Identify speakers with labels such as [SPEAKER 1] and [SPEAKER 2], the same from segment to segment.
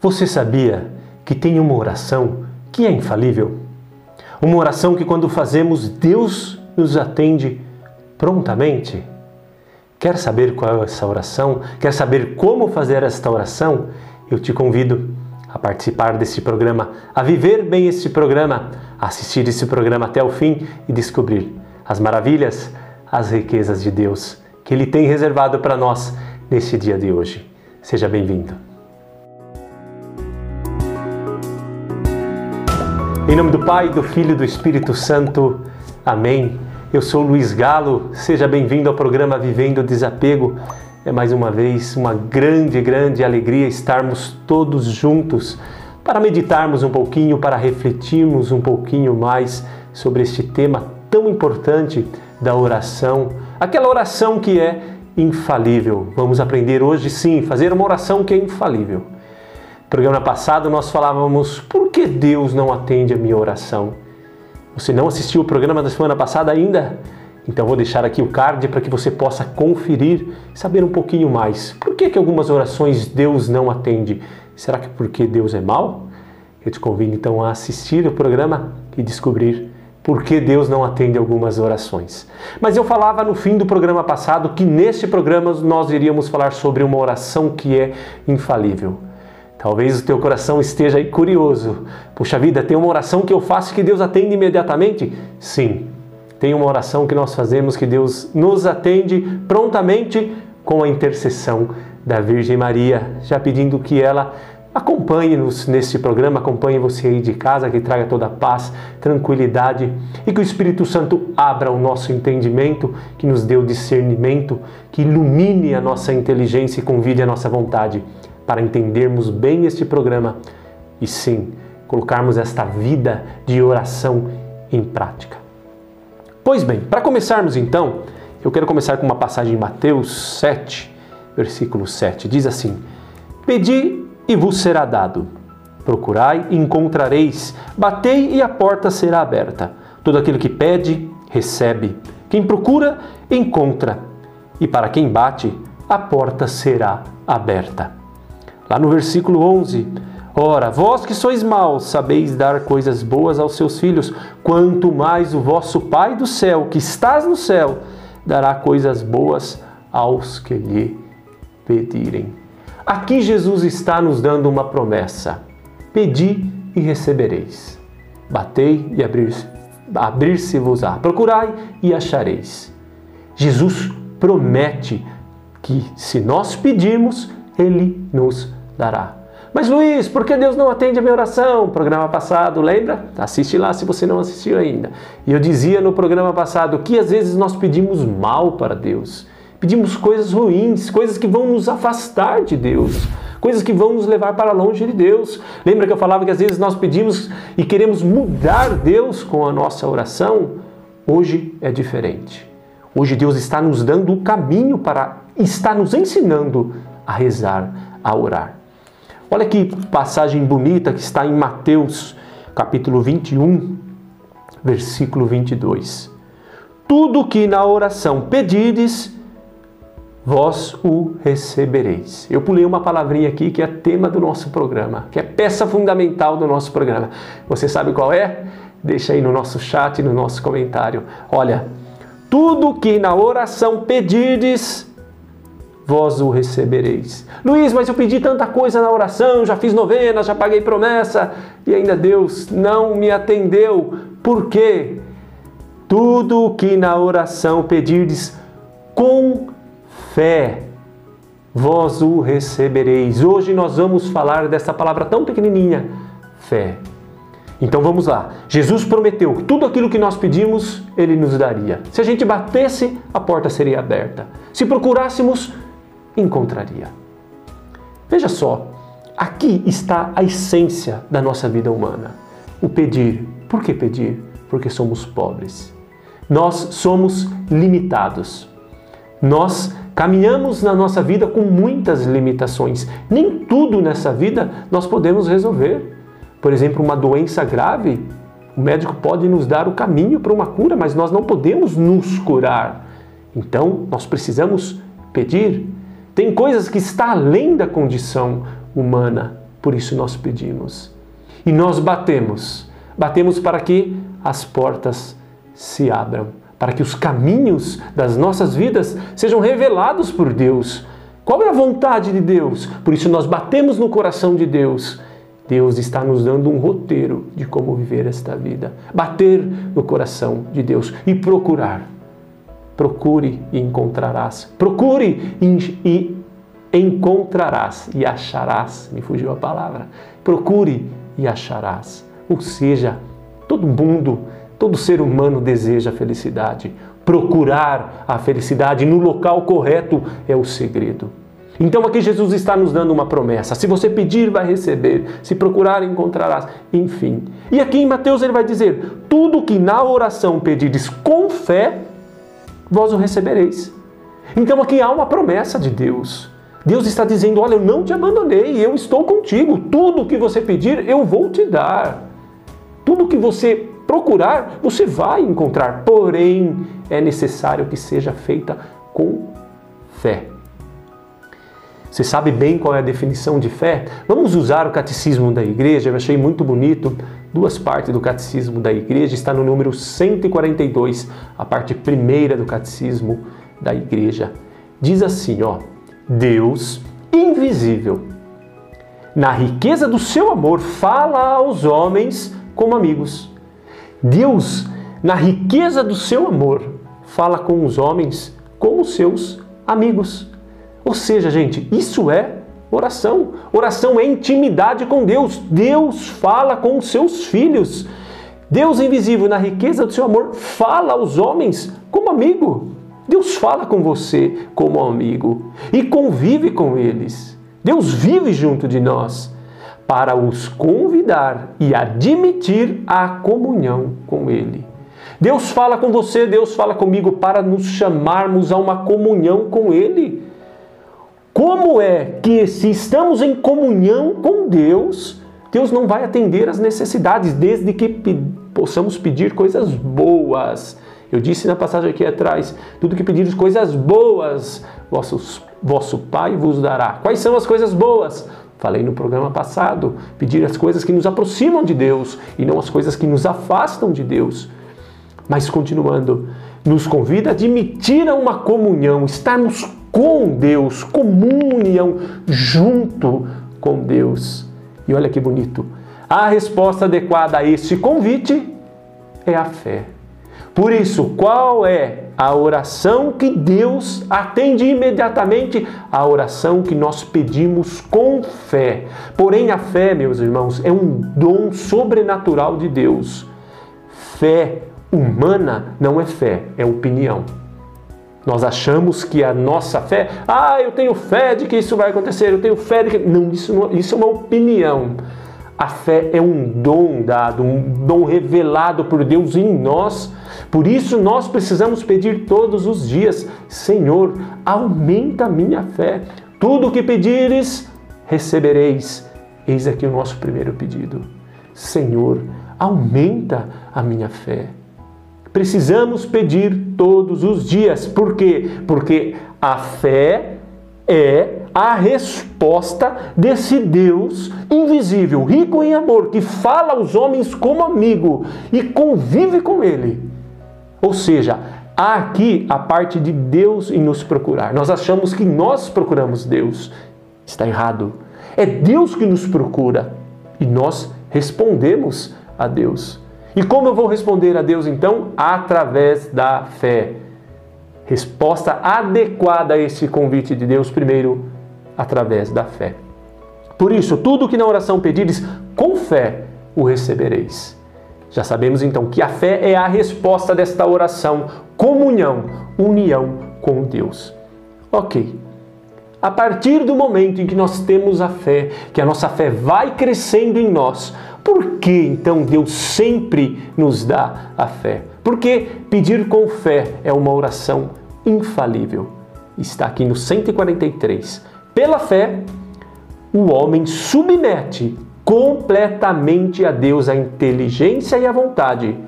[SPEAKER 1] Você sabia que tem uma oração que é infalível? Uma oração que, quando fazemos, Deus nos atende prontamente? Quer saber qual é essa oração? Quer saber como fazer esta oração? Eu te convido a participar desse programa, a viver bem este programa, a assistir esse programa até o fim e descobrir as maravilhas, as riquezas de Deus que Ele tem reservado para nós neste dia de hoje. Seja bem-vindo. Em nome do Pai, do Filho e do Espírito Santo. Amém. Eu sou Luiz Galo. Seja bem-vindo ao programa Vivendo o Desapego. É mais uma vez uma grande, grande alegria estarmos todos juntos para meditarmos um pouquinho, para refletirmos um pouquinho mais sobre este tema tão importante da oração, aquela oração que é infalível. Vamos aprender hoje sim, fazer uma oração que é infalível. Programa passado nós falávamos por que Deus não atende a minha oração. Você não assistiu o programa da semana passada ainda? Então vou deixar aqui o card para que você possa conferir saber um pouquinho mais. Por que, que algumas orações Deus não atende? Será que porque Deus é mau? Eu te convido então a assistir o programa e descobrir por que Deus não atende algumas orações. Mas eu falava no fim do programa passado que neste programa nós iríamos falar sobre uma oração que é infalível. Talvez o teu coração esteja aí curioso. Puxa vida, tem uma oração que eu faço que Deus atende imediatamente? Sim, tem uma oração que nós fazemos que Deus nos atende prontamente com a intercessão da Virgem Maria, já pedindo que ela acompanhe-nos nesse programa, acompanhe você aí de casa, que traga toda a paz, tranquilidade e que o Espírito Santo abra o nosso entendimento, que nos dê o discernimento, que ilumine a nossa inteligência e convide a nossa vontade para entendermos bem este programa e sim colocarmos esta vida de oração em prática. Pois bem, para começarmos então, eu quero começar com uma passagem em Mateus 7, versículo 7. Diz assim: Pedi e vos será dado. Procurai e encontrareis. Batei e a porta será aberta. Todo aquele que pede, recebe. Quem procura, encontra. E para quem bate, a porta será aberta. Lá no versículo 11, Ora, vós que sois maus, sabeis dar coisas boas aos seus filhos, quanto mais o vosso Pai do céu, que estás no céu, dará coisas boas aos que lhe pedirem. Aqui Jesus está nos dando uma promessa: pedi e recebereis, batei e abrir-se-vos-á, procurai e achareis. Jesus promete que se nós pedirmos, ele nos dará. Mas Luiz, por que Deus não atende a minha oração? Programa passado, lembra? Assiste lá se você não assistiu ainda. E eu dizia no programa passado que às vezes nós pedimos mal para Deus. Pedimos coisas ruins, coisas que vão nos afastar de Deus, coisas que vão nos levar para longe de Deus. Lembra que eu falava que às vezes nós pedimos e queremos mudar Deus com a nossa oração? Hoje é diferente. Hoje Deus está nos dando o caminho para, está nos ensinando a rezar, a orar. Olha que passagem bonita que está em Mateus, capítulo 21, versículo 22. Tudo que na oração pedides, vós o recebereis. Eu pulei uma palavrinha aqui que é tema do nosso programa, que é peça fundamental do nosso programa. Você sabe qual é? Deixa aí no nosso chat, no nosso comentário. Olha, tudo que na oração pedides, vós o recebereis. Luiz, mas eu pedi tanta coisa na oração, já fiz novena, já paguei promessa e ainda Deus não me atendeu. Por quê? Tudo o que na oração pedirdes com fé, vós o recebereis. Hoje nós vamos falar dessa palavra tão pequenininha, fé. Então vamos lá. Jesus prometeu que tudo aquilo que nós pedimos, ele nos daria. Se a gente batesse, a porta seria aberta. Se procurássemos, encontraria. Veja só, aqui está a essência da nossa vida humana: o pedir. Por que pedir? Porque somos pobres. Nós somos limitados. Nós caminhamos na nossa vida com muitas limitações. Nem tudo nessa vida nós podemos resolver. Por exemplo, uma doença grave, o médico pode nos dar o caminho para uma cura, mas nós não podemos nos curar. Então, nós precisamos pedir, tem coisas que está além da condição humana. Por isso nós pedimos. E nós batemos. Batemos para que as portas se abram, para que os caminhos das nossas vidas sejam revelados por Deus. Qual é a vontade de Deus? Por isso nós batemos no coração de Deus. Deus está nos dando um roteiro de como viver esta vida. Bater no coração de Deus e procurar. Procure e encontrarás. Procure e encontrarás e acharás. Me fugiu a palavra. Procure e acharás. Ou seja, todo mundo, todo ser humano deseja felicidade. Procurar a felicidade no local correto é o segredo. Então aqui Jesus está nos dando uma promessa. Se você pedir, vai receber. Se procurar, encontrarás. Enfim. E aqui em Mateus ele vai dizer: tudo que na oração pedires com fé, vós o recebereis. Então aqui há uma promessa de Deus. Deus está dizendo: Olha, eu não te abandonei, eu estou contigo. Tudo que você pedir, eu vou te dar. Tudo que você procurar, você vai encontrar. Porém, é necessário que seja feita com fé. Você sabe bem qual é a definição de fé? Vamos usar o catecismo da igreja, eu achei muito bonito. Duas partes do catecismo da igreja, está no número 142, a parte primeira do catecismo da igreja. Diz assim, ó: Deus invisível, na riqueza do seu amor, fala aos homens como amigos. Deus, na riqueza do seu amor, fala com os homens como seus amigos. Ou seja, gente, isso é oração. Oração é intimidade com Deus. Deus fala com os seus filhos. Deus invisível, na riqueza do seu amor, fala aos homens como amigo. Deus fala com você como amigo e convive com eles. Deus vive junto de nós para os convidar e admitir a comunhão com Ele. Deus fala com você, Deus fala comigo para nos chamarmos a uma comunhão com Ele. Como é que, se estamos em comunhão com Deus, Deus não vai atender às necessidades, desde que possamos pedir coisas boas eu disse na passagem aqui atrás: tudo que pedires coisas boas, vossos, vosso Pai vos dará. Quais são as coisas boas? Falei no programa passado: pedir as coisas que nos aproximam de Deus e não as coisas que nos afastam de Deus. Mas continuando, nos convida a admitir uma comunhão, estarmos com Deus, comunhão junto com Deus. E olha que bonito. A resposta adequada a este convite é a fé. Por isso, qual é a oração que Deus atende imediatamente? A oração que nós pedimos com fé. Porém, a fé, meus irmãos, é um dom sobrenatural de Deus. Fé humana não é fé, é opinião. Nós achamos que a nossa fé, ah, eu tenho fé de que isso vai acontecer, eu tenho fé de que. Não, isso, não, isso é uma opinião. A fé é um dom dado, um dom revelado por Deus em nós. Por isso nós precisamos pedir todos os dias: Senhor, aumenta a minha fé. Tudo o que pedires, recebereis. Eis aqui o nosso primeiro pedido. Senhor, aumenta a minha fé. Precisamos pedir todos os dias. Por quê? Porque a fé é a resposta desse Deus invisível, rico em amor, que fala aos homens como amigo e convive com ele. Ou seja, há aqui a parte de Deus em nos procurar. Nós achamos que nós procuramos Deus. Está errado. É Deus que nos procura e nós respondemos a Deus. E como eu vou responder a Deus então? Através da fé resposta adequada a esse convite de Deus, primeiro através da fé. Por isso, tudo que na oração pedires, com fé o recebereis. Já sabemos então que a fé é a resposta desta oração, comunhão, união com Deus. Ok. A partir do momento em que nós temos a fé, que a nossa fé vai crescendo em nós, por que então Deus sempre nos dá a fé? Porque pedir com fé é uma oração infalível. Está aqui no 143. Pela fé, o homem submete completamente a Deus a inteligência e a vontade.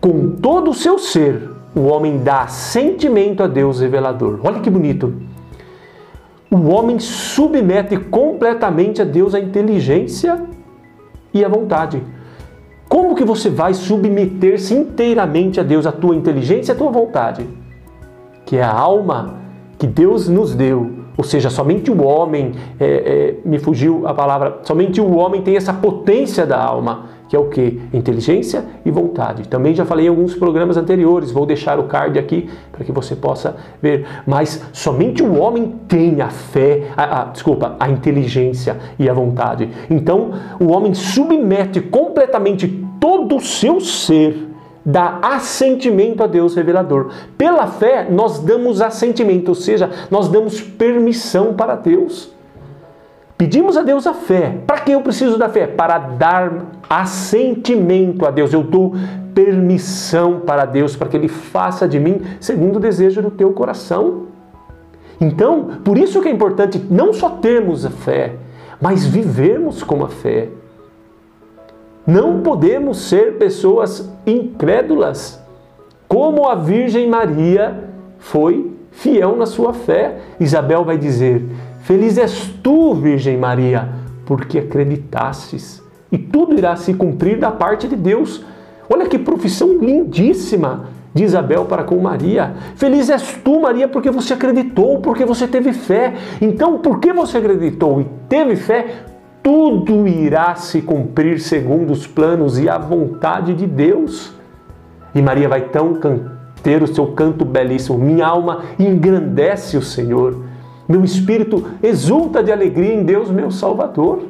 [SPEAKER 1] Com todo o seu ser, o homem dá sentimento a Deus revelador. Olha que bonito. o homem submete completamente a Deus a inteligência e a vontade. Como que você vai submeter-se inteiramente a Deus, a tua inteligência e a tua vontade? Que é a alma que Deus nos deu. Ou seja, somente o homem, é, é, me fugiu a palavra, somente o homem tem essa potência da alma que é o que? Inteligência e vontade. Também já falei em alguns programas anteriores, vou deixar o card aqui para que você possa ver. Mas somente o homem tem a fé, a, a, desculpa, a inteligência e a vontade. Então o homem submete completamente todo o seu ser dá assentimento a Deus revelador. Pela fé, nós damos assentimento, ou seja, nós damos permissão para Deus. Pedimos a Deus a fé. Para que eu preciso da fé? Para dar assentimento a Deus. Eu dou permissão para Deus para que Ele faça de mim segundo o desejo do teu coração. Então, por isso que é importante não só termos a fé, mas vivermos com a fé. Não podemos ser pessoas incrédulas, como a Virgem Maria foi fiel na sua fé. Isabel vai dizer: Feliz és tu, Virgem Maria, porque acreditastes, e tudo irá se cumprir da parte de Deus. Olha que profissão lindíssima de Isabel para com Maria. Feliz és tu, Maria, porque você acreditou, porque você teve fé. Então, porque você acreditou e teve fé, tudo irá se cumprir segundo os planos e a vontade de Deus. E Maria vai então ter o seu canto belíssimo. Minha alma engrandece o Senhor meu espírito exulta de alegria em Deus, meu Salvador.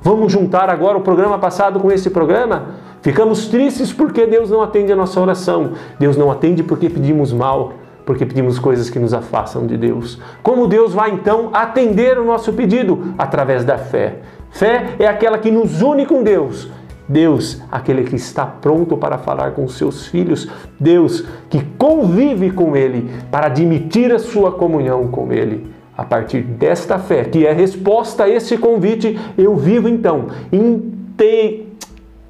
[SPEAKER 1] Vamos juntar agora o programa passado com esse programa? Ficamos tristes porque Deus não atende a nossa oração. Deus não atende porque pedimos mal, porque pedimos coisas que nos afastam de Deus. Como Deus vai então atender o nosso pedido? Através da fé. Fé é aquela que nos une com Deus, Deus, aquele que está pronto para falar com seus filhos, Deus que convive com Ele para admitir a sua comunhão com Ele. A partir desta fé, que é resposta a esse convite, eu vivo então, inte,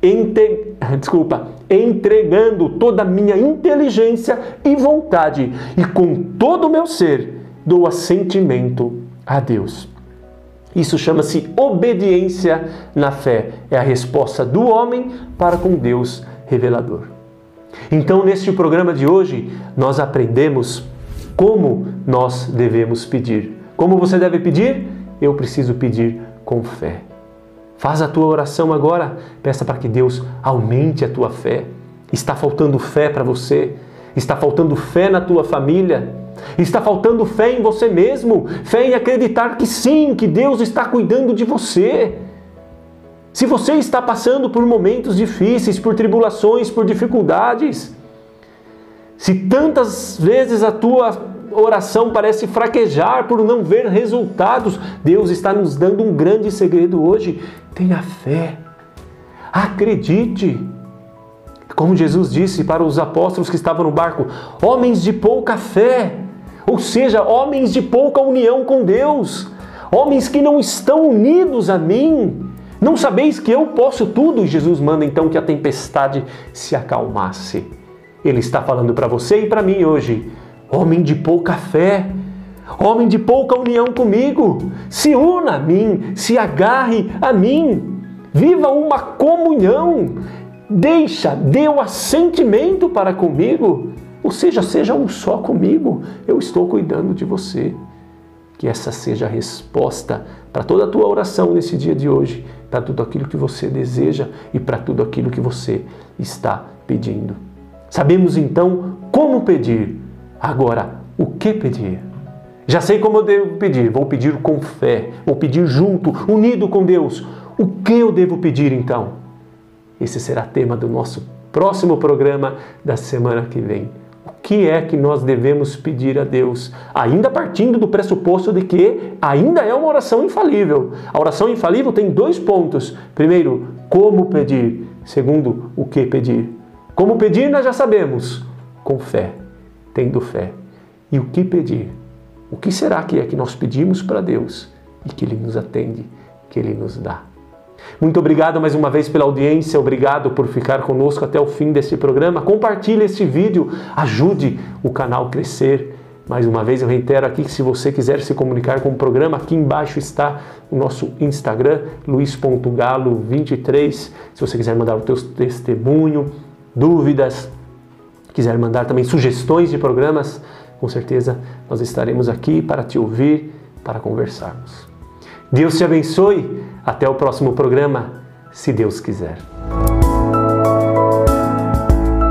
[SPEAKER 1] inte, desculpa, entregando toda a minha inteligência e vontade, e com todo o meu ser dou assentimento a Deus. Isso chama-se obediência na fé. É a resposta do homem para com Deus revelador. Então, neste programa de hoje, nós aprendemos como nós devemos pedir. Como você deve pedir? Eu preciso pedir com fé. Faz a tua oração agora, peça para que Deus aumente a tua fé. Está faltando fé para você? Está faltando fé na tua família? Está faltando fé em você mesmo, fé em acreditar que sim, que Deus está cuidando de você. Se você está passando por momentos difíceis, por tribulações, por dificuldades, se tantas vezes a tua oração parece fraquejar por não ver resultados, Deus está nos dando um grande segredo hoje. Tenha fé. Acredite. Como Jesus disse para os apóstolos que estavam no barco: homens de pouca fé ou seja, homens de pouca união com Deus, homens que não estão unidos a mim. Não sabeis que eu posso tudo? Jesus manda então que a tempestade se acalmasse. Ele está falando para você e para mim hoje, homem de pouca fé, homem de pouca união comigo, se una a mim, se agarre a mim, viva uma comunhão, deixa, dê o assentimento para comigo. Ou seja, seja um só comigo, eu estou cuidando de você. Que essa seja a resposta para toda a tua oração nesse dia de hoje, para tudo aquilo que você deseja e para tudo aquilo que você está pedindo. Sabemos então como pedir. Agora, o que pedir? Já sei como eu devo pedir. Vou pedir com fé, vou pedir junto, unido com Deus. O que eu devo pedir então? Esse será tema do nosso próximo programa da semana que vem que é que nós devemos pedir a Deus, ainda partindo do pressuposto de que ainda é uma oração infalível. A oração infalível tem dois pontos. Primeiro, como pedir. Segundo, o que pedir. Como pedir, nós já sabemos, com fé, tendo fé. E o que pedir? O que será que é que nós pedimos para Deus e que Ele nos atende, que Ele nos dá? Muito obrigado mais uma vez pela audiência, obrigado por ficar conosco até o fim desse programa. Compartilhe este vídeo, ajude o canal a crescer. Mais uma vez eu reitero aqui que se você quiser se comunicar com o programa, aqui embaixo está o nosso Instagram, luiz.galo23. Se você quiser mandar o teu testemunho, dúvidas, quiser mandar também sugestões de programas, com certeza nós estaremos aqui para te ouvir, para conversarmos. Deus te abençoe. Até o próximo programa, se Deus quiser.